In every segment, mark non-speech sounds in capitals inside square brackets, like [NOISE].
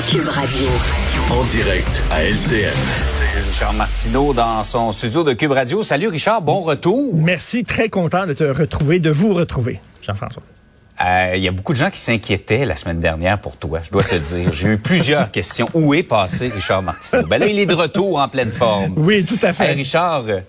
Cube Radio. En direct à LCN. Richard Martineau dans son studio de Cube Radio. Salut Richard, bon retour. Merci, très content de te retrouver, de vous retrouver, Jean-François. Euh, Il y a beaucoup de gens qui s'inquiétaient la semaine dernière pour toi, je dois te dire. J'ai eu plusieurs [LAUGHS] questions. Où est passé Richard Martineau? Ben là, il est de retour en pleine forme. Oui, tout à fait. Hey, Richard, euh,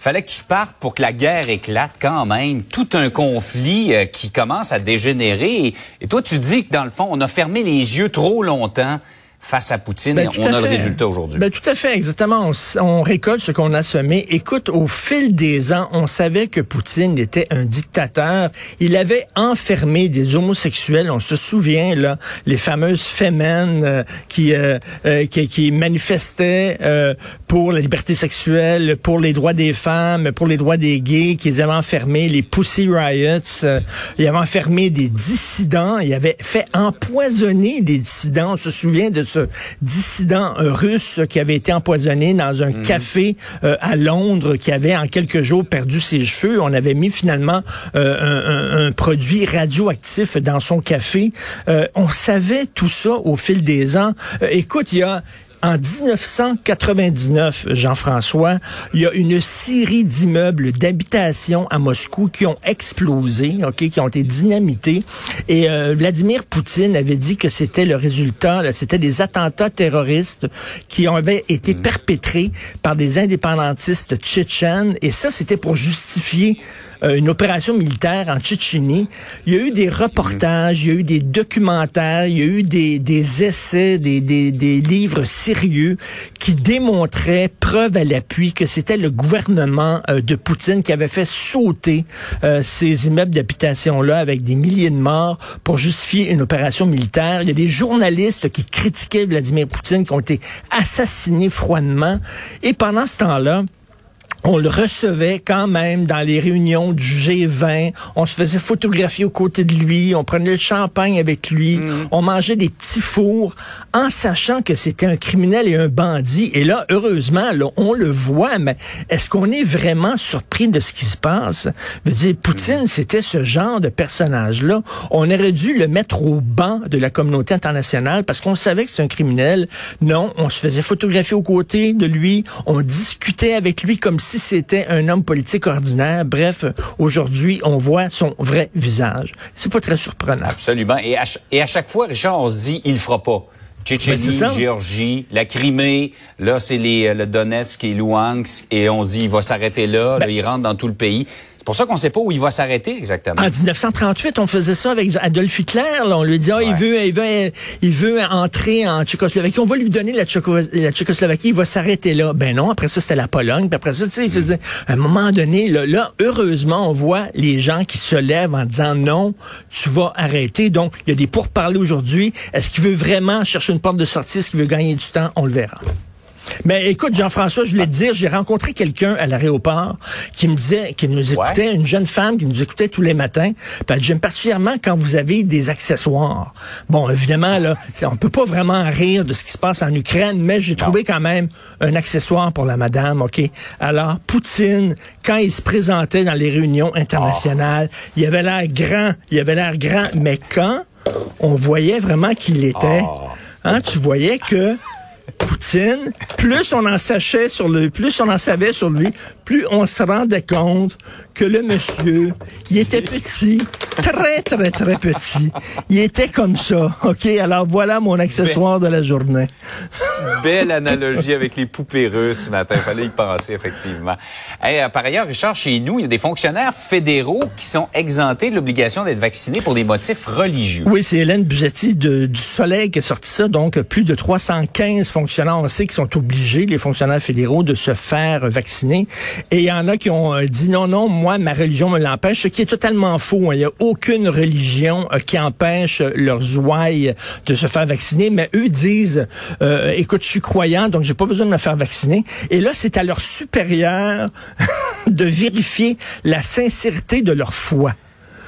fallait que tu partes pour que la guerre éclate quand même. Tout un conflit euh, qui commence à dégénérer. Et, et toi, tu dis que dans le fond, on a fermé les yeux trop longtemps face à Poutine. Ben, on à a le résultat aujourd'hui. Ben, tout à fait, exactement. On, récolte ce qu'on a semé. Écoute, au fil des ans, on savait que Poutine était un dictateur. Il avait enfermé des homosexuels. On se souvient, là, les fameuses femmes euh, qui, euh, euh, qui, qui manifestaient euh, pour la liberté sexuelle, pour les droits des femmes, pour les droits des gays, qu'ils avaient enfermé les Pussy Riots. il avait enfermé des dissidents. Il avait fait empoisonner des dissidents. On se souvient de ce dissident euh, russe qui avait été empoisonné dans un café euh, à Londres, qui avait en quelques jours perdu ses cheveux. On avait mis finalement euh, un, un- un produit radioactif dans son café. On savait tout ça au fil des ans. Écoute, il y a en 1999, Jean-François, il y a une série d'immeubles d'habitation à Moscou qui ont explosé, ok, qui ont été dynamités. Et euh, Vladimir Poutine avait dit que c'était le résultat, c'était des attentats terroristes qui avaient été perpétrés par des indépendantistes tchétchènes. Et ça, c'était pour justifier euh, une opération militaire en Tchétchénie. Il y a eu des reportages, il y a eu des documentaires, il y a eu des, des essais, des, des, des livres sérieux qui démontraient, preuve à l'appui, que c'était le gouvernement euh, de Poutine qui avait fait sauter euh, ces immeubles d'habitation-là avec des milliers de morts pour justifier une opération militaire. Il y a des journalistes qui critiquaient Vladimir Poutine, qui ont été assassinés froidement. Et pendant ce temps-là, on le recevait quand même dans les réunions du G20. On se faisait photographier aux côtés de lui. On prenait le champagne avec lui. On mangeait des petits fours en sachant que c'était un criminel et un bandit. Et là, heureusement, là, on le voit, mais est-ce qu'on est vraiment surpris de ce qui se passe? Je veux dire, Poutine, c'était ce genre de personnage-là. On aurait dû le mettre au banc de la communauté internationale parce qu'on savait que c'est un criminel. Non, on se faisait photographier aux côtés de lui. On discutait avec lui comme si c'était un homme politique ordinaire. Bref, aujourd'hui, on voit son vrai visage. C'est pas très surprenant. Absolument. Et à, ch- et à chaque fois, Richard, on se dit, il le fera pas. Tchétchénie, Ben. Géorgie, la Crimée, là, c'est les, euh, le Donetsk et Luhansk, et on se dit, il va s'arrêter là, Ben là, il rentre dans tout le pays. C'est pour ça qu'on sait pas où il va s'arrêter exactement. En 1938, on faisait ça avec Adolf Hitler. là. On lui dit, ah, il veut, il veut, il veut entrer en Tchécoslovaquie. On va lui donner la, Tchéco- la Tchécoslovaquie. Il va s'arrêter là. Ben non. Après ça, c'était la Pologne. Puis après ça, tu sais, Mm. à un moment donné, là, là, heureusement, on voit les gens qui se lèvent en disant non, tu vas arrêter. Donc, il y a des pourparlers aujourd'hui. Est-ce qu'il veut vraiment chercher une porte de sortie? Est-ce qu'il veut gagner du temps? On le verra. Mais écoute, Jean-François, je voulais te dire, j'ai rencontré quelqu'un à l'aéroport qui me disait, qui nous écoutait, une jeune femme qui nous écoutait tous les matins. Puis elle dit, j'aime particulièrement quand vous avez des accessoires. Bon, évidemment, là, on peut pas vraiment rire de ce qui se passe en Ukraine, mais j'ai trouvé quand même un accessoire pour la madame, OK? Alors, Poutine, quand il se présentait dans les réunions internationales, il avait l'air grand, il avait l'air grand, mais quand on voyait vraiment qu'il était, hein, tu voyais que Poutine, plus on en sachait sur le, plus on en savait sur lui, plus on se rendait compte que le monsieur, il était petit, très, très, très petit. Il était comme ça. OK? Alors voilà mon accessoire de la journée. Belle analogie [LAUGHS] avec les poupées russes ce matin. Fallait y penser, effectivement. Euh, par ailleurs, Richard, chez nous, il y a des fonctionnaires fédéraux qui sont exemptés de l'obligation d'être vaccinés pour des motifs religieux. Oui, c'est Hélène Buzetti de, du Soleil qui a sorti ça. Donc, plus de 315 fonctionnaires, on sait, qui sont obligés, les fonctionnaires fédéraux, de se faire vacciner. Et il y en a qui ont euh, dit non, non, moi, ma religion me l'empêche, ce qui est totalement faux. Hein. Il n'y a aucune religion euh, qui empêche leurs ouailles de se faire vacciner, mais eux disent, euh, écoute, je suis croyant, donc j'ai pas besoin de me faire vacciner. Et là, c'est à leur supérieur [LAUGHS] de vérifier la sincérité de leur foi.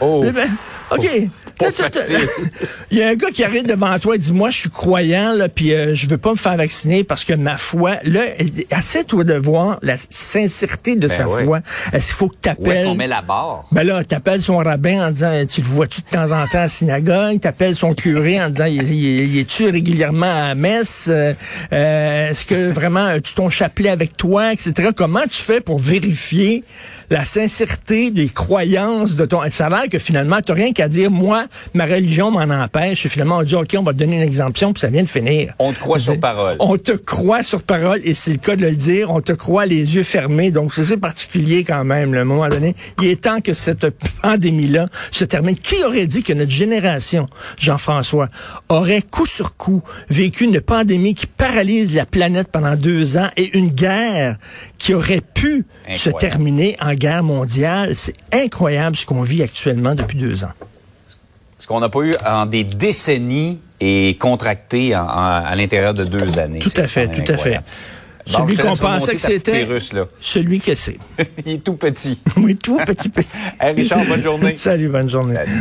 Oh. Eh ben, OK. Il y a un gars qui arrive devant toi et dit moi je suis croyant là puis euh, je veux pas me faire vacciner parce que ma foi là assez toi de voir la sincérité de Ben sa oui. foi. Est-ce qu'il faut que tu Où est-ce qu'on met la barre? ben là, t'appelles son rabbin en disant, tu le vois-tu de temps en temps à la synagogue? T'appelles son curé en disant, il, est-tu régulièrement à la messe? Euh, euh, Est-ce que vraiment euh, tu ton chapelet avec toi, etc. Comment tu fais pour vérifier la sincérité des croyances de ton... Ça a l'air que finalement, t'as rien qu'à dire, moi, ma religion m'en empêche. Et finalement, on dit, OK, on va te donner une exemption, puis ça vient de finir. On te croit sur parole. On te croit sur parole, et c'est le cas de le dire, on te croit les yeux fermés. Donc, c'est assez particulier quand même, là, à un moment donné. Il est temps que cette pandémie-là se termine. Qui aurait dit que notre génération, Jean-François, aurait coup sur coup vécu une pandémie qui paralyse la planète pendant deux ans et une guerre qui aurait pu se terminer en guerre mondiale? C'est incroyable ce qu'on vit actuellement depuis deux ans. Ce qu'on n'a pas eu en des décennies et contracté en- en- à l'intérieur de deux années. Tout à fait, tout à fait. Celui qu'on pensait que c'était, celui que c'est. [LAUGHS] Il est tout petit. Oui, tout petit peu. [LAUGHS] Hey, Richard, bonne journée. [LAUGHS] Salut, bonne journée. Salut.